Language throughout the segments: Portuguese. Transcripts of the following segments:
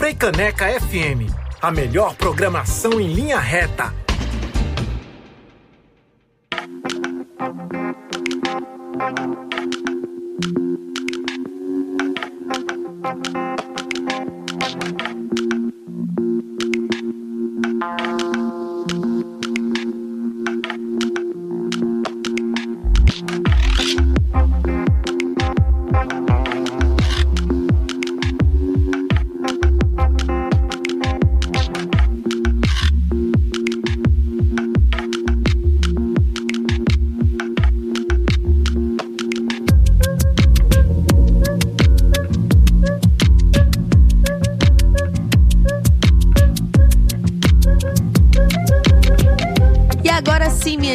Freicaneca FM, a melhor programação em linha reta.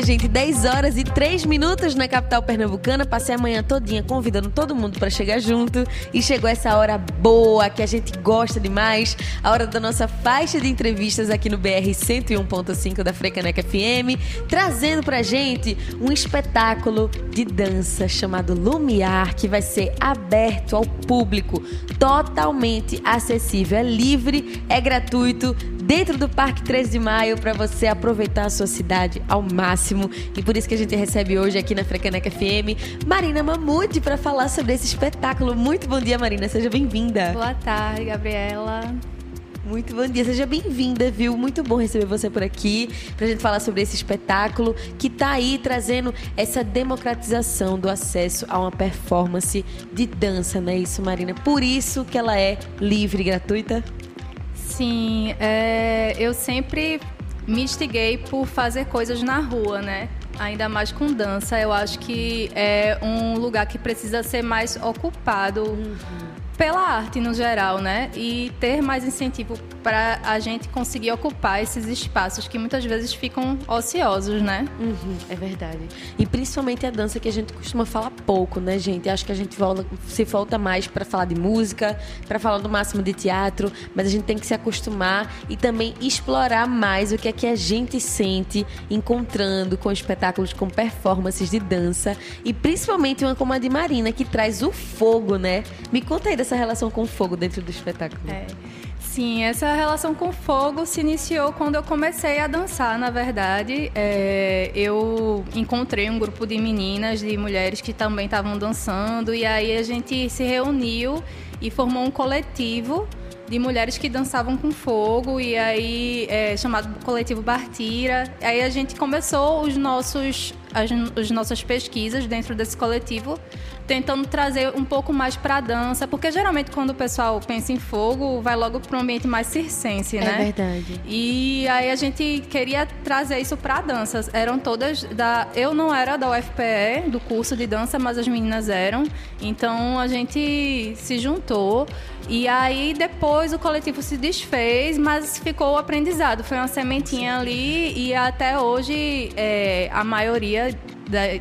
Gente, 10 horas e 3 minutos na capital pernambucana. Passei a manhã todinha convidando todo mundo para chegar junto. E chegou essa hora boa que a gente gosta demais, a hora da nossa faixa de entrevistas aqui no BR 101.5 da Frecaneca FM, trazendo pra gente um espetáculo de dança chamado Lumiar, que vai ser aberto ao público, totalmente acessível, é livre, é gratuito, dentro do Parque 13 de Maio para você aproveitar a sua cidade ao máximo. E por isso que a gente recebe hoje aqui na Frecaneca FM Marina Mamute para falar sobre esse espetáculo. Muito bom dia, Marina. Seja bem-vinda. Boa tarde, Gabriela. Muito bom dia, seja bem-vinda, viu? Muito bom receber você por aqui pra gente falar sobre esse espetáculo que tá aí trazendo essa democratização do acesso a uma performance de dança, não é isso, Marina? Por isso que ela é livre e gratuita? Sim, é, eu sempre me instiguei por fazer coisas na rua, né? Ainda mais com dança. Eu acho que é um lugar que precisa ser mais ocupado. Uhum pela arte no geral, né? E ter mais incentivo para a gente conseguir ocupar esses espaços que muitas vezes ficam ociosos, né? Uhum, é verdade. E principalmente a dança que a gente costuma falar pouco, né, gente? Acho que a gente volta, se volta mais para falar de música, para falar do máximo de teatro, mas a gente tem que se acostumar e também explorar mais o que é que a gente sente encontrando com espetáculos com performances de dança e principalmente uma como a de Marina que traz o fogo, né? Me conta aí essa relação com o fogo dentro do espetáculo? É. Sim, essa relação com fogo se iniciou quando eu comecei a dançar, na verdade. É, eu encontrei um grupo de meninas, de mulheres que também estavam dançando, e aí a gente se reuniu e formou um coletivo de mulheres que dançavam com fogo e aí é, chamado coletivo Bartira. Aí a gente começou os nossos as, as nossas pesquisas dentro desse coletivo, tentando trazer um pouco mais para a dança, porque geralmente quando o pessoal pensa em fogo, vai logo para um ambiente mais circense, né? É verdade. E aí a gente queria trazer isso para a dança. Eram todas da. Eu não era da UFPE, do curso de dança, mas as meninas eram. Então a gente se juntou. E aí depois o coletivo se desfez, mas ficou o aprendizado. Foi uma sementinha ali e até hoje é, a maioria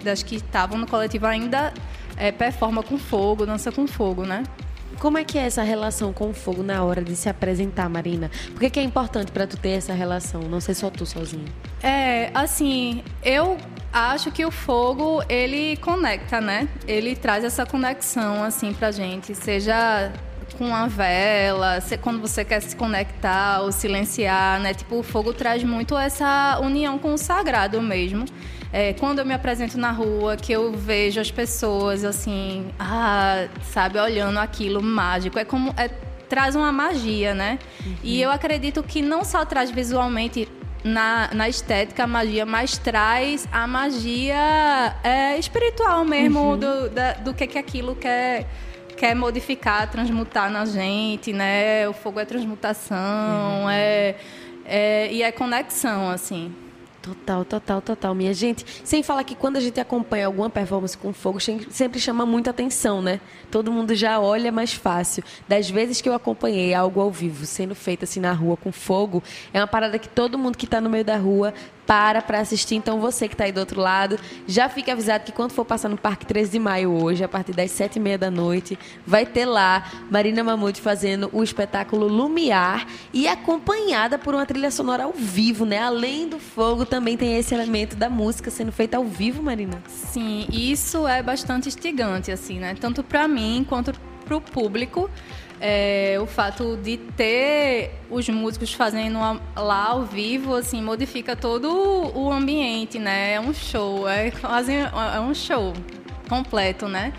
das que estavam no coletivo ainda é, performa com fogo, dança com fogo, né? Como é que é essa relação com o fogo na hora de se apresentar, Marina? Por que, que é importante para tu ter essa relação, não ser só tu sozinha? É, assim, eu acho que o fogo, ele conecta, né? Ele traz essa conexão, assim, pra gente, seja com a vela, quando você quer se conectar ou silenciar, né? Tipo, o fogo traz muito essa união com o sagrado mesmo. É, quando eu me apresento na rua, que eu vejo as pessoas assim, ah, sabe, olhando aquilo mágico, é como é, traz uma magia, né? Uhum. E eu acredito que não só traz visualmente na, na estética a magia, mas traz a magia é, espiritual mesmo uhum. do, da, do que, que aquilo quer quer modificar, transmutar na gente, né? O fogo é transmutação, uhum. é, é, e é conexão, assim. Total, total, total. Minha gente, sem falar que quando a gente acompanha alguma performance com fogo, sempre chama muita atenção, né? Todo mundo já olha mais fácil. Das vezes que eu acompanhei algo ao vivo sendo feito assim na rua com fogo, é uma parada que todo mundo que está no meio da rua para para assistir. Então você que está aí do outro lado, já fica avisado que quando for passar no Parque 13 de Maio hoje, a partir das sete e meia da noite, vai ter lá Marina Mamute fazendo o espetáculo Lumiar e acompanhada por uma trilha sonora ao vivo, né? Além do fogo, também tem esse elemento da música sendo feita ao vivo, Marina. Sim, isso é bastante instigante, assim, né? Tanto para mim quanto pro público. É, o fato de ter os músicos fazendo lá ao vivo, assim, modifica todo o ambiente, né? É um show, é quase é um show completo, né?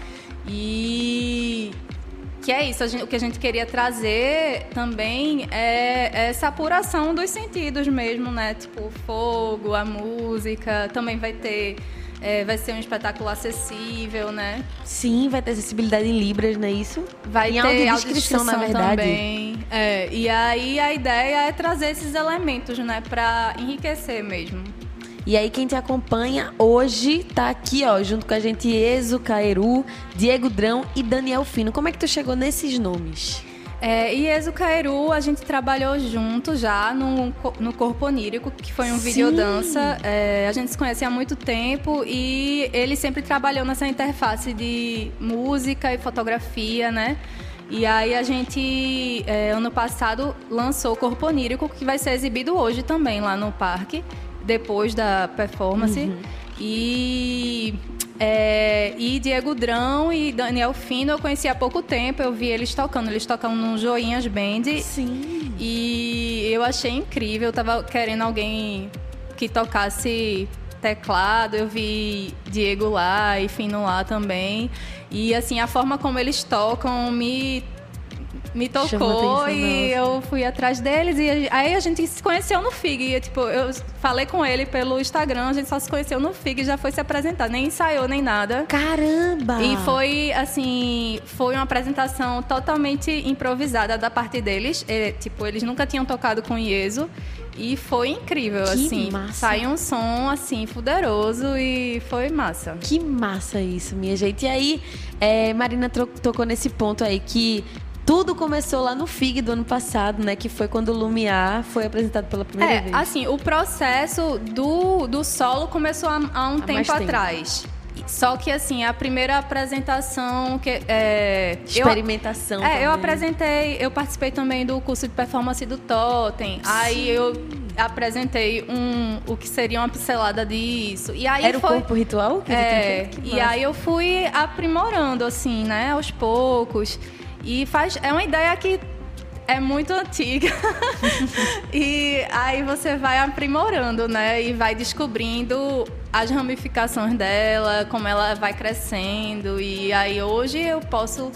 E que é isso, gente, o que a gente queria trazer também é essa apuração dos sentidos mesmo, né? Tipo, o fogo, a música, também vai ter é, vai ser um espetáculo acessível, né? Sim, vai ter acessibilidade em Libras, não é isso? Vai em ter audiodescrição, na verdade. Também. É, e aí a ideia é trazer esses elementos, né? Para enriquecer mesmo. E aí quem te acompanha hoje tá aqui, ó, junto com a gente Ezo Caeru, Diego Drão e Daniel Fino. Como é que tu chegou nesses nomes? É, e Exo Cairu, a gente trabalhou junto já no, no Corpo Onírico, que foi um videodança. É, a gente se conhece há muito tempo e ele sempre trabalhou nessa interface de música e fotografia, né? E aí a gente, é, ano passado, lançou o Corpo Onírico, que vai ser exibido hoje também lá no parque, depois da performance. Uhum. E é, e Diego Drão e Daniel Fino eu conheci há pouco tempo, eu vi eles tocando, eles tocam no Joinhas Band. Sim. E eu achei incrível, eu tava querendo alguém que tocasse teclado, eu vi Diego lá e Fino lá também. E assim, a forma como eles tocam me me tocou e eu fui atrás deles. E aí a gente se conheceu no FIG. E, tipo, eu falei com ele pelo Instagram, a gente só se conheceu no FIG e já foi se apresentar. Nem ensaiou, nem nada. Caramba! E foi, assim, foi uma apresentação totalmente improvisada da parte deles. E, tipo, eles nunca tinham tocado com Ieso. E foi incrível, que assim. Massa. Saiu um som, assim, poderoso e foi massa. Que massa isso, minha gente. E aí, é, Marina tocou nesse ponto aí que tudo começou lá no FIG do ano passado, né? Que foi quando o Lumiar foi apresentado pela primeira é, vez. Assim, o processo do, do solo começou há, há um há tempo, tempo atrás. Só que assim, a primeira apresentação que é, experimentação. Eu, é, eu apresentei, eu participei também do curso de performance do Totem. Sim. Aí eu apresentei um o que seria uma pincelada disso. E aí Era foi, o corpo ritual? Que é, e aí eu fui aprimorando assim, né, aos poucos. E faz, é uma ideia que é muito antiga. e aí você vai aprimorando, né? E vai descobrindo as ramificações dela, como ela vai crescendo. E aí hoje eu posso.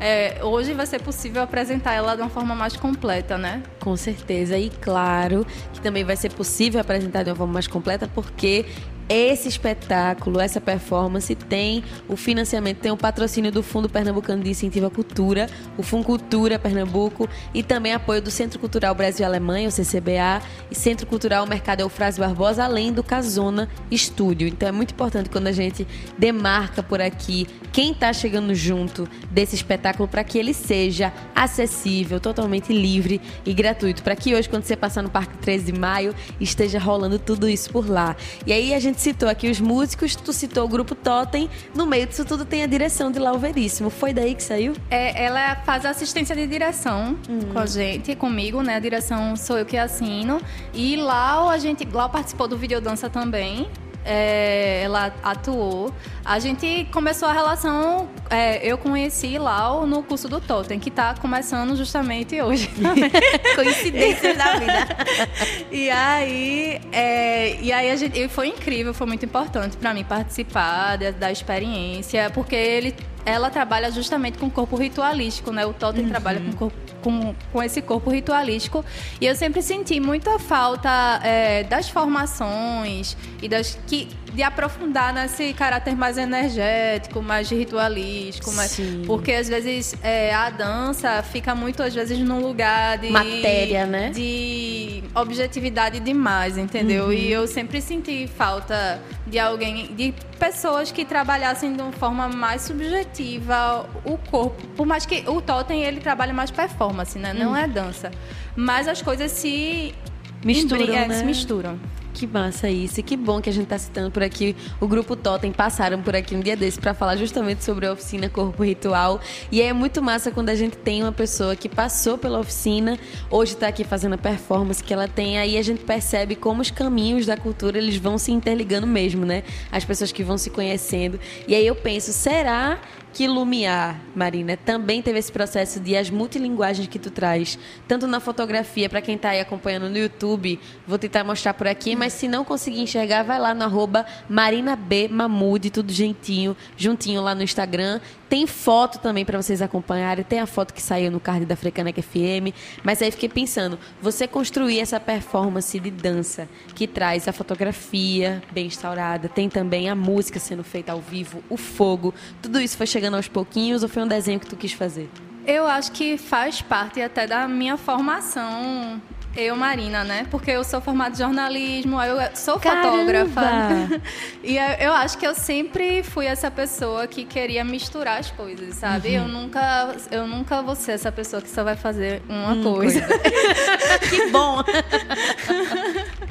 É, hoje vai ser possível apresentar ela de uma forma mais completa, né? Com certeza. E claro que também vai ser possível apresentar de uma forma mais completa, porque esse espetáculo, essa performance tem o financiamento, tem o patrocínio do Fundo Pernambucano de Incentivo à Cultura, o Fundo Cultura Pernambuco e também apoio do Centro Cultural Brasil Alemanha, o CCBA, e Centro Cultural Mercado Eufrásio Barbosa, além do Casona Estúdio. Então é muito importante quando a gente demarca por aqui quem está chegando junto desse espetáculo para que ele seja acessível, totalmente livre e gratuito, para que hoje quando você passar no Parque 13 de Maio esteja rolando tudo isso por lá. E aí a gente citou aqui os músicos, tu citou o grupo Totem. No meio disso tudo tem a direção de Lau Veríssimo. Foi daí que saiu? É, ela faz assistência de direção hum. com a gente, comigo, né? A direção sou eu que assino. E Lau, a gente, Lau participou do Videodança também é, ela atuou. A gente começou a relação, é, eu conheci Lau no curso do Totem, que está começando justamente hoje. Coincidência da vida. e aí, é, e aí a gente, foi incrível, foi muito importante para mim participar da, da experiência, porque ele ela trabalha justamente com o corpo ritualístico, né? O Totem uhum. trabalha com, corpo, com, com, esse corpo ritualístico. E eu sempre senti muita falta é, das formações e das que de aprofundar nesse caráter mais energético, mais ritualístico, mais, porque às vezes é, a dança fica muito às vezes num lugar de matéria, né? De objetividade demais, entendeu? Uhum. E eu sempre senti falta de alguém, de pessoas que trabalhassem de uma forma mais subjetiva o corpo, por mais que o totem ele trabalha mais performance, né? Não uhum. é dança, mas as coisas se misturam, é, né? se misturam. Que massa isso. E que bom que a gente está citando por aqui. O grupo Totem passaram por aqui um dia desse para falar justamente sobre a oficina Corpo Ritual. E é muito massa quando a gente tem uma pessoa que passou pela oficina, hoje está aqui fazendo a performance que ela tem. Aí a gente percebe como os caminhos da cultura eles vão se interligando mesmo, né? As pessoas que vão se conhecendo. E aí eu penso, será que Lumiar, Marina, também teve esse processo de as multilinguagens que tu traz, tanto na fotografia, para quem está aí acompanhando no YouTube, vou tentar mostrar por aqui, mas se não conseguir enxergar, vai lá no arroba Marina B Mamude, tudo gentinho, juntinho lá no Instagram. Tem foto também para vocês acompanharem, tem a foto que saiu no card da Frecanec FM, mas aí fiquei pensando, você construir essa performance de dança que traz a fotografia bem instaurada, tem também a música sendo feita ao vivo, o fogo, tudo isso foi chegando aos pouquinhos ou foi um desenho que tu quis fazer? Eu acho que faz parte até da minha formação eu, Marina, né? Porque eu sou formada em jornalismo, eu sou Caramba! fotógrafa. e eu, eu acho que eu sempre fui essa pessoa que queria misturar as coisas, sabe? Uhum. Eu, nunca, eu nunca vou ser essa pessoa que só vai fazer uma Hum, coisa. que bom!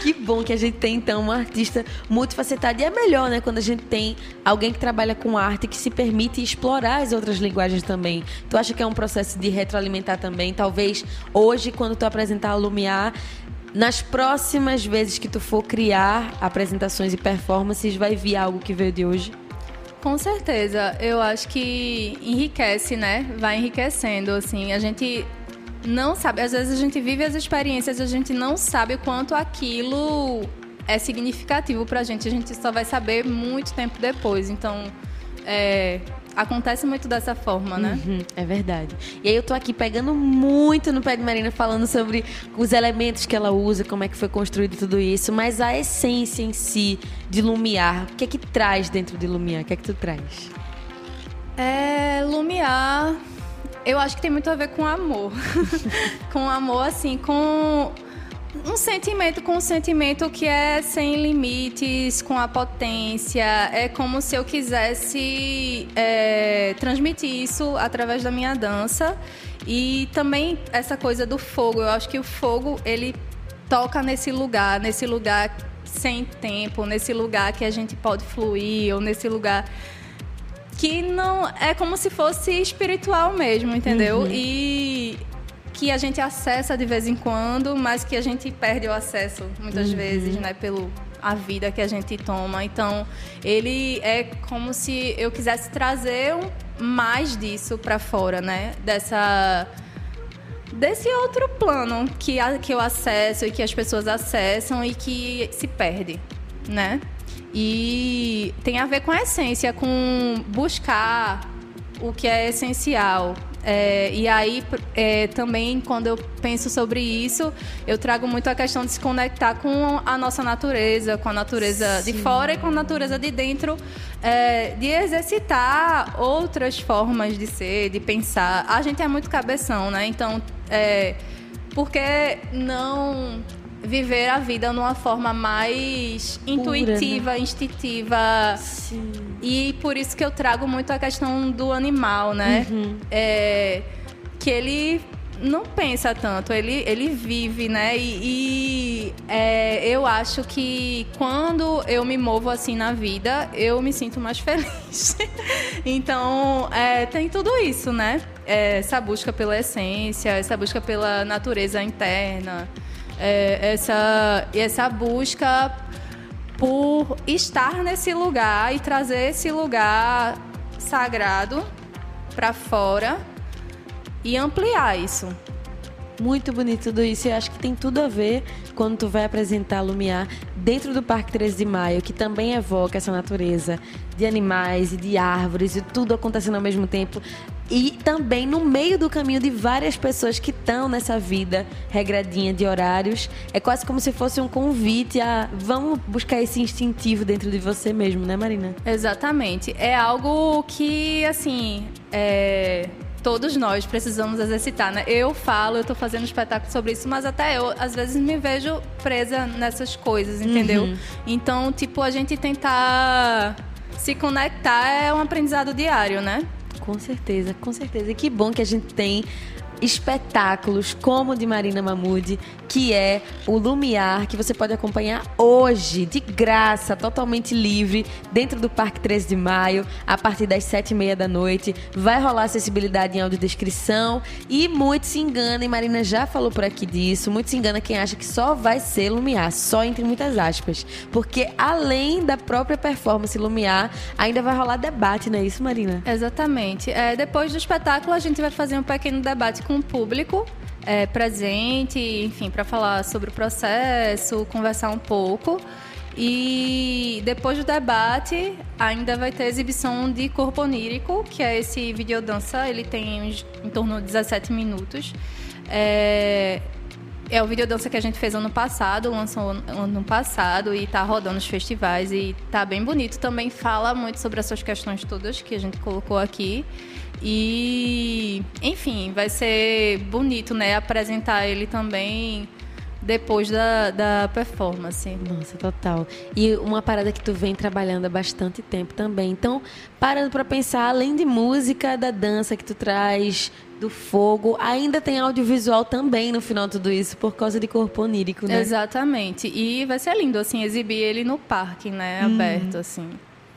Que bom que a gente tem, então, uma artista multifacetada. E é melhor, né? Quando a gente tem alguém que trabalha com arte que se permite explorar as outras linguagens também. Tu acha que é um processo de retroalimentar também? Talvez hoje, quando tu apresentar a Lumiar, nas próximas vezes que tu for criar apresentações e performances, vai vir algo que veio de hoje? Com certeza, eu acho que enriquece, né? Vai enriquecendo, assim. A gente não sabe, às vezes a gente vive as experiências e a gente não sabe o quanto aquilo é significativo pra gente. A gente só vai saber muito tempo depois. Então, é, acontece muito dessa forma, né? Uhum, é verdade. E aí eu tô aqui pegando muito no pé de Marina, falando sobre os elementos que ela usa, como é que foi construído tudo isso, mas a essência em si de Lumiar, o que é que traz dentro de Lumiar? O que é que tu traz? É, Lumiar, eu acho que tem muito a ver com amor. com amor, assim, com um sentimento, com um sentimento que é sem limites, com a potência. É como se eu quisesse é, transmitir isso através da minha dança. E também essa coisa do fogo. Eu acho que o fogo, ele toca nesse lugar, nesse lugar sem tempo, nesse lugar que a gente pode fluir, ou nesse lugar que não é como se fosse espiritual mesmo, entendeu? E que a gente acessa de vez em quando, mas que a gente perde o acesso muitas vezes, né, pelo a vida que a gente toma. Então, ele é como se eu quisesse trazer mais disso para fora, né? Dessa desse outro plano que, a, que eu acesso e que as pessoas acessam e que se perde, né? E tem a ver com a essência, com buscar o que é essencial. É, e aí, é, também, quando eu penso sobre isso, eu trago muito a questão de se conectar com a nossa natureza, com a natureza de fora e com a natureza de dentro, é, de exercitar outras formas de ser, de pensar. A gente é muito cabeção, né? Então, é, por que não viver a vida numa forma mais intuitiva, instintiva? Sim. E por isso que eu trago muito a questão do animal, né? É, que ele não pensa tanto, ele, ele vive, né? E, e, é, eu acho que quando eu me movo assim na vida, eu me sinto mais feliz. então, é, tem tudo isso, né? É, essa busca pela essência, essa busca pela natureza interna, é, essa, essa busca por estar nesse lugar e trazer esse lugar sagrado para fora e ampliar isso. Muito bonito tudo isso. Eu acho que tem tudo a ver quando tu vai apresentar Lumiar dentro do Parque 13 de Maio, que também evoca essa natureza de animais e de árvores e tudo acontecendo ao mesmo tempo. E também no meio do caminho de várias pessoas que estão nessa vida regradinha de horários. É quase como se fosse um convite a vamos buscar esse instintivo dentro de você mesmo, né, Marina? Exatamente. É algo que, assim, é, todos nós precisamos exercitar, né? Eu falo, eu tô fazendo espetáculo sobre isso, mas até eu, às vezes, me vejo presa nessas coisas, entendeu? Então, tipo, a gente tentar se conectar é um aprendizado diário, né? Com certeza, com certeza. E que bom que a gente tem espetáculos como o de Marina Mamude, que é o Lumiar, que você pode acompanhar hoje, de graça, totalmente livre, dentro do Parque 13 de Maio, a partir das sete e meia da noite. Vai rolar acessibilidade em audiodescrição e muito se engana, e Marina já falou por aqui disso, muito se engana quem acha que só vai ser Lumiar, só entre muitas aspas. Porque além da própria performance Lumiar, ainda vai rolar debate, não é isso, Marina? Exatamente. É, depois do espetáculo, a gente vai fazer um pequeno debate com o público é, presente, enfim, para falar sobre o processo, conversar um pouco. E depois do debate, ainda vai ter exibição de Corpo Onírico, que é esse videodança, ele tem em torno de 17 minutos. É, é o videodança que a gente fez ano passado, lançou ano passado e está rodando os festivais e está bem bonito. Também fala muito sobre essas questões todas que a gente colocou aqui. E, enfim, vai ser bonito, né? Apresentar ele também depois da, da performance. Nossa, total. E uma parada que tu vem trabalhando há bastante tempo também. Então, parando para pensar, além de música, da dança que tu traz, do fogo, ainda tem audiovisual também no final de tudo isso, por causa de corpo onírico, né? Exatamente. E vai ser lindo, assim, exibir ele no parque, né? Hum. Aberto, assim.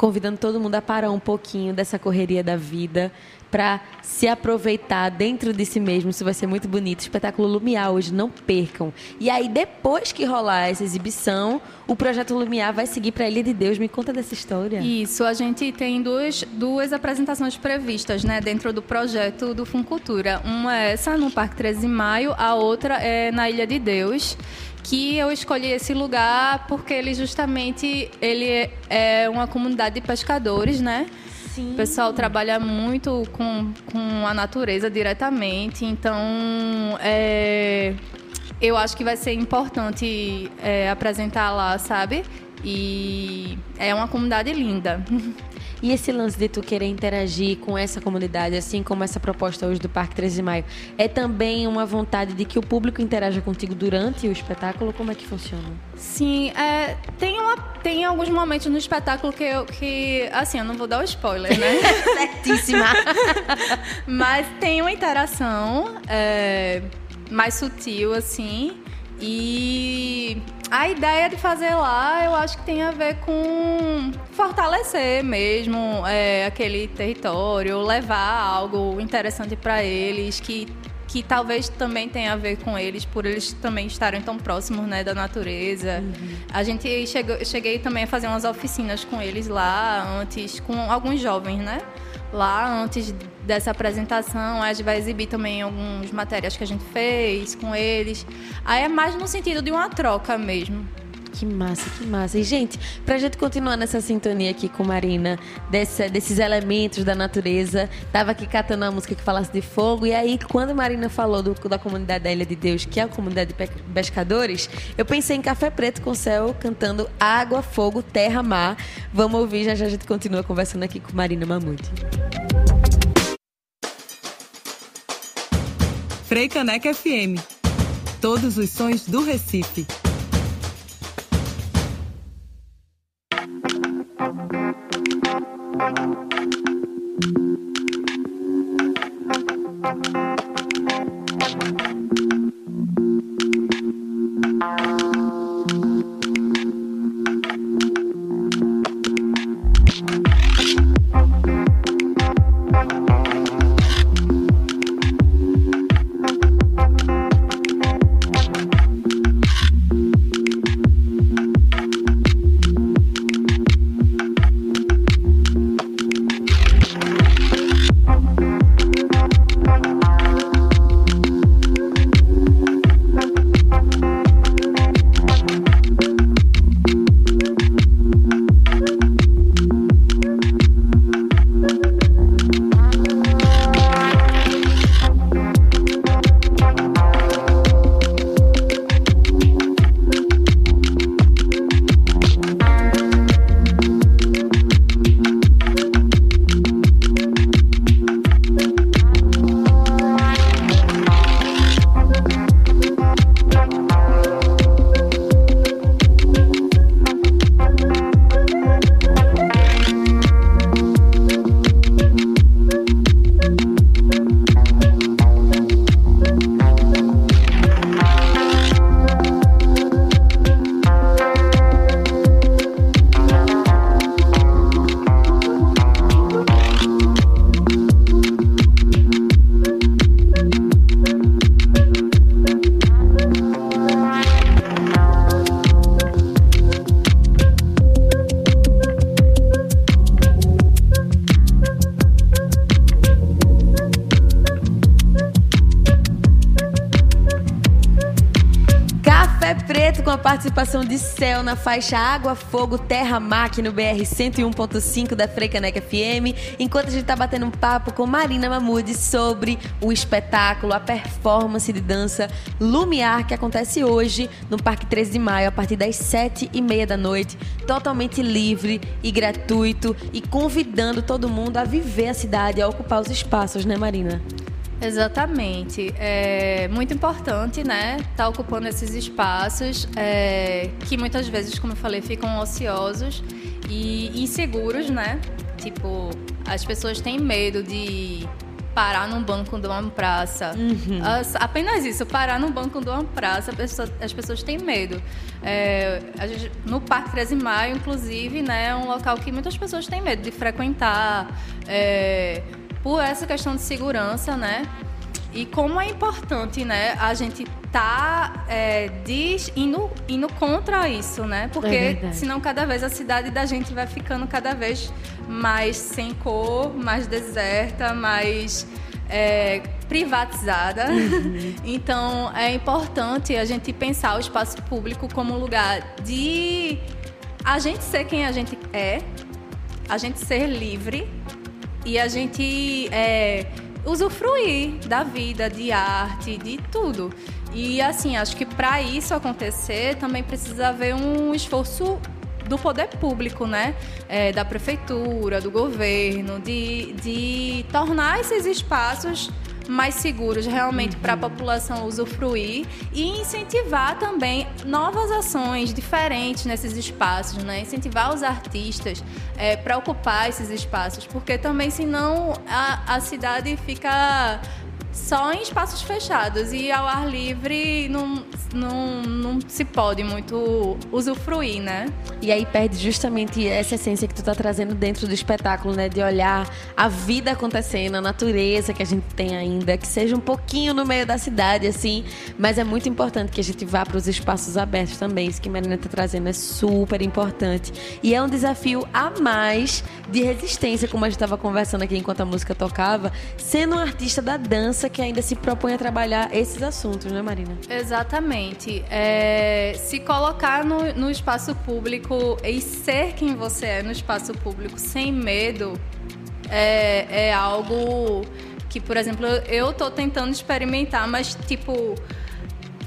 Convidando todo mundo a parar um pouquinho dessa correria da vida, para se aproveitar dentro de si mesmo. Isso vai ser muito bonito. Espetáculo Lumiar hoje, não percam. E aí, depois que rolar essa exibição, o projeto Lumiar vai seguir para a Ilha de Deus. Me conta dessa história. Isso, a gente tem duas, duas apresentações previstas né, dentro do projeto do Funcultura. Uma é essa, no Parque 13 de Maio, a outra é na Ilha de Deus que eu escolhi esse lugar porque ele justamente ele é uma comunidade de pescadores, né? Sim. O pessoal trabalha muito com, com a natureza diretamente, então é, eu acho que vai ser importante é, apresentar lá, sabe? E é uma comunidade linda. E esse lance de tu querer interagir com essa comunidade, assim como essa proposta hoje do Parque 13 de Maio, é também uma vontade de que o público interaja contigo durante o espetáculo? Como é que funciona? Sim, é, tem, uma, tem alguns momentos no espetáculo que eu, que, assim, eu não vou dar o spoiler, né? Certíssima! Mas tem uma interação é, mais sutil, assim, e a ideia de fazer lá, eu acho que tem a ver com fortalecer mesmo é, aquele território, levar algo interessante para eles, que, que talvez também tenha a ver com eles, por eles também estarem tão próximos né, da natureza. Uhum. A gente chegou, cheguei também a fazer umas oficinas com eles lá antes, com alguns jovens, né? Lá antes dessa apresentação, a gente vai exibir também algumas matérias que a gente fez com eles. Aí é mais no sentido de uma troca mesmo. Que massa, que massa. E, gente, pra gente continuar nessa sintonia aqui com Marina, dessa, desses elementos da natureza, tava aqui catando uma música que falasse de fogo, e aí, quando Marina falou do, da comunidade da Ilha de Deus, que é a comunidade de pescadores, eu pensei em Café Preto com o Céu cantando Água, Fogo, Terra, Mar. Vamos ouvir, já já a gente continua conversando aqui com Marina Mamute. Frei Caneca FM. Todos os sons do Recife. De Céu na faixa Água, Fogo, Terra, aqui no BR 101.5 da Freicaneca FM, enquanto a gente tá batendo um papo com Marina Mamude sobre o espetáculo, a performance de dança Lumiar, que acontece hoje no Parque 13 de Maio, a partir das 7 e meia da noite, totalmente livre e gratuito e convidando todo mundo a viver a cidade, a ocupar os espaços, né Marina? Exatamente. É muito importante, né? Estar tá ocupando esses espaços é, que muitas vezes, como eu falei, ficam ociosos e inseguros, né? Tipo, as pessoas têm medo de parar num banco de uma praça. Uhum. As, apenas isso, parar num banco de uma praça, pessoa, as pessoas têm medo. É, gente, no Parque 13 de Maio, inclusive, né, é um local que muitas pessoas têm medo de frequentar. É, por essa questão de segurança, né? E como é importante, né, a gente tá é, diz, indo, indo contra isso, né? Porque é senão cada vez a cidade da gente vai ficando cada vez mais sem cor, mais deserta, mais é, privatizada. Uhum. então é importante a gente pensar o espaço público como um lugar de a gente ser quem a gente é, a gente ser livre e a gente é, usufruir da vida, de arte, de tudo. E assim, acho que para isso acontecer também precisa haver um esforço do poder público, né? É, da prefeitura, do governo, de, de tornar esses espaços mais seguros realmente para a população usufruir e incentivar também novas ações diferentes nesses espaços, né? Incentivar os artistas é, para ocupar esses espaços, porque também senão a, a cidade fica só em espaços fechados e ao ar livre não, não, não se pode muito usufruir, né? E aí perde justamente essa essência que tu tá trazendo dentro do espetáculo, né? De olhar a vida acontecendo, a natureza que a gente tem ainda, que seja um pouquinho no meio da cidade, assim. Mas é muito importante que a gente vá para os espaços abertos também. Isso que a Marina tá trazendo é super importante. E é um desafio a mais de resistência, como a gente estava conversando aqui enquanto a música tocava, sendo um artista da dança que ainda se propõe a trabalhar esses assuntos, né, Marina? Exatamente. É, se colocar no, no espaço público e ser quem você é no espaço público sem medo é, é algo que, por exemplo, eu estou tentando experimentar, mas tipo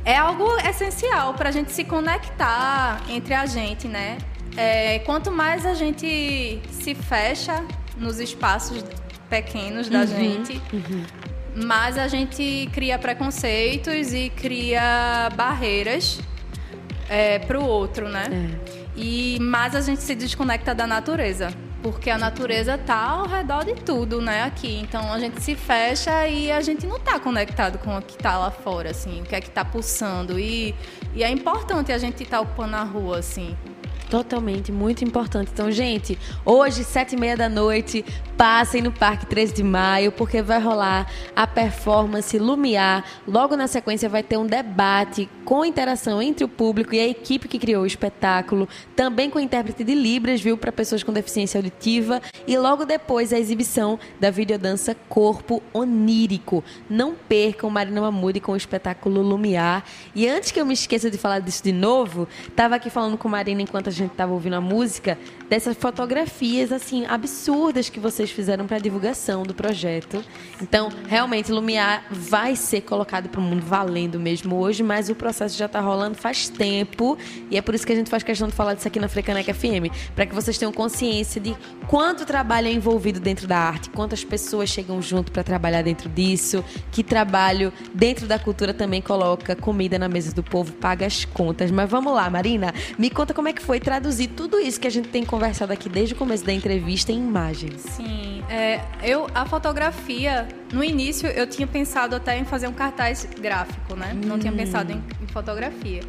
é algo essencial para a gente se conectar entre a gente, né? É, quanto mais a gente se fecha nos espaços pequenos da uhum, gente, uhum mas a gente cria preconceitos e cria barreiras é, para o outro, né? É. E mais a gente se desconecta da natureza, porque a natureza tá ao redor de tudo, né? Aqui, então a gente se fecha e a gente não tá conectado com o que tá lá fora, assim, o que é que tá pulsando e, e é importante a gente estar tá ocupando a rua, assim. Totalmente, muito importante. Então, gente, hoje, sete e meia da noite, passem no Parque 13 de Maio, porque vai rolar a performance Lumiar. Logo na sequência vai ter um debate com interação entre o público e a equipe que criou o espetáculo, também com intérprete de Libras, viu, para pessoas com deficiência auditiva. E logo depois a exibição da videodança Corpo Onírico. Não percam Marina Mamudi com o espetáculo Lumiar. E antes que eu me esqueça de falar disso de novo, estava aqui falando com Marina enquanto a gente estava ouvindo a música, dessas fotografias assim absurdas que vocês fizeram para a divulgação do projeto. Então, realmente Lumiar vai ser colocado para o mundo valendo mesmo hoje, mas o processo já está rolando faz tempo e é por isso que a gente faz questão de falar disso aqui na Frecaneca FM, para que vocês tenham consciência de quanto trabalho é envolvido dentro da arte, quantas pessoas chegam junto para trabalhar dentro disso, que trabalho dentro da cultura também coloca comida na mesa do povo, paga as contas. Mas vamos lá, Marina, me conta como é que foi traduzir tudo isso que a gente tem conversado aqui desde o começo da entrevista em imagens. Sim, é, eu a fotografia no início eu tinha pensado até em fazer um cartaz gráfico, né? Hum. Não tinha hum. pensado em, em, fotografia.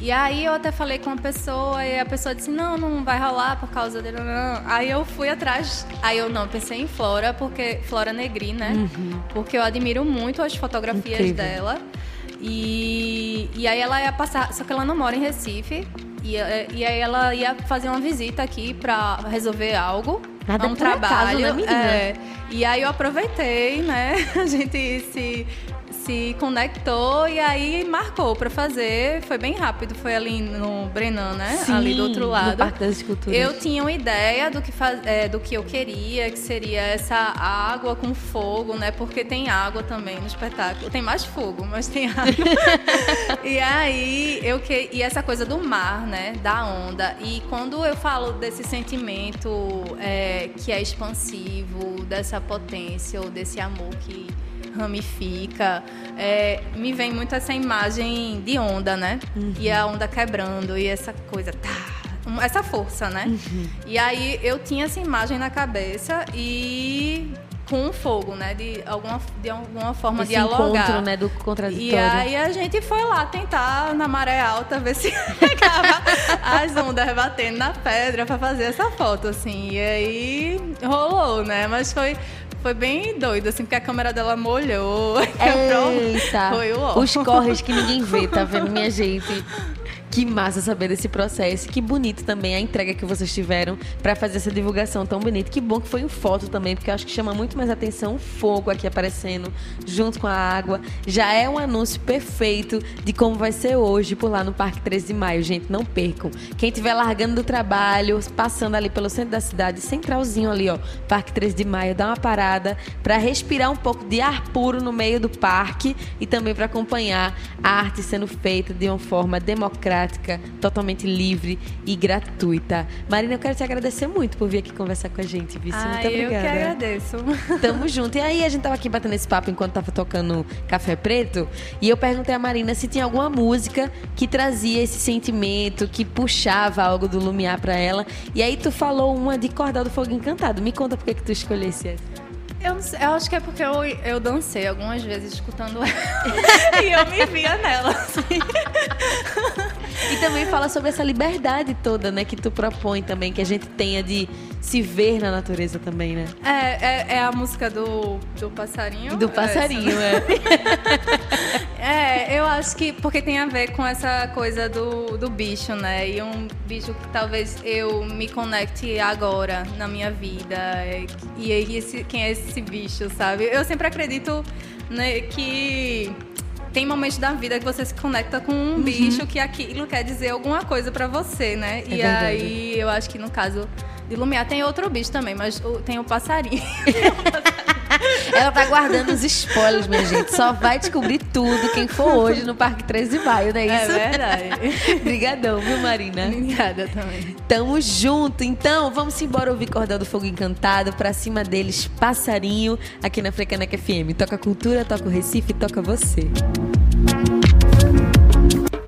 E aí eu até falei com uma pessoa e a pessoa disse não, não vai rolar por causa dele. Não. Aí eu fui atrás. Aí eu não pensei em Flora porque Flora Negri, né? Uhum. Porque eu admiro muito as fotografias Incrível. dela. E, e aí ela ia passar, só que ela não mora em Recife. E, e aí ela ia fazer uma visita aqui para resolver algo. Nada é um por acaso, trabalho. né, menina? é. e aí eu aproveitei, né? A gente se se conectou e aí marcou pra fazer. Foi bem rápido, foi ali no Brenan, né? Sim, ali do outro no lado. Parque das Esculturas. Eu tinha uma ideia do que, faz, é, do que eu queria, que seria essa água com fogo, né? Porque tem água também no espetáculo. Tem mais fogo, mas tem água. e aí, eu que... E essa coisa do mar, né? Da onda. E quando eu falo desse sentimento é, que é expansivo, dessa potência ou desse amor que ramifica, é, me vem muito essa imagem de onda, né? E a onda quebrando e essa coisa, tá, essa força, né? E aí eu tinha essa imagem na cabeça e com fogo, né? De alguma, de alguma forma Esse dialogar. encontro, né, do contraditório. E aí a gente foi lá tentar na maré alta ver se pegava as ondas batendo na pedra para fazer essa foto, assim. E aí rolou, né? Mas foi, foi bem doido, assim, porque a câmera dela molhou. Eita! Foi o ó. Os corres que ninguém vê, tá vendo, minha gente? Que massa saber desse processo. Que bonito também a entrega que vocês tiveram pra fazer essa divulgação tão bonita. Que bom que foi em foto também, porque eu acho que chama muito mais atenção o fogo aqui aparecendo junto com a água. Já é um anúncio perfeito de como vai ser hoje por lá no Parque 13 de Maio, gente. Não percam. Quem estiver largando do trabalho, passando ali pelo centro da cidade, centralzinho ali, ó, Parque 13 de Maio, dá uma parada pra respirar um pouco de ar puro no meio do parque e também para acompanhar a arte sendo feita de uma forma democrática, totalmente livre e gratuita. Marina, eu quero te agradecer muito por vir aqui conversar com a gente, Vici. Ai, muito eu que obrigada. agradeço. Tamo junto. E aí, a gente tava aqui batendo esse papo enquanto tava tocando Café Preto. E eu perguntei a Marina se tinha alguma música que trazia esse sentimento, que puxava algo do Lumiar pra ela. E aí, tu falou uma de Cordel do Fogo Encantado. Me conta por que, que tu escolhesse essa. Eu, não sei, eu acho que é porque eu, eu dancei algumas vezes escutando ela. e eu me via nela, assim. E também fala sobre essa liberdade toda, né, que tu propõe também, que a gente tenha de se ver na natureza também, né? É, é, é a música do, do passarinho. Do passarinho, é. É, eu acho que porque tem a ver com essa coisa do, do bicho, né? E um bicho que talvez eu me conecte agora na minha vida. é, E aí, esse, quem é esse bicho, sabe? Eu sempre acredito né, que tem momentos da vida que você se conecta com um bicho que aquilo quer dizer alguma coisa pra você, né? e verdade. aí eu acho que no caso de Lumiar tem outro bicho também, mas o- tem o passarinho. Ela tá guardando os spoilers, minha gente. Só vai descobrir tudo quem for hoje no Parque 13 de Maio, não é É isso? verdade. Obrigadão, viu, Marina? Obrigada também. Tamo junto, então vamos embora ouvir Cordel do Fogo Encantado, pra cima deles, Passarinho, aqui na Frecaneca FM. Toca cultura, toca o Recife, toca você.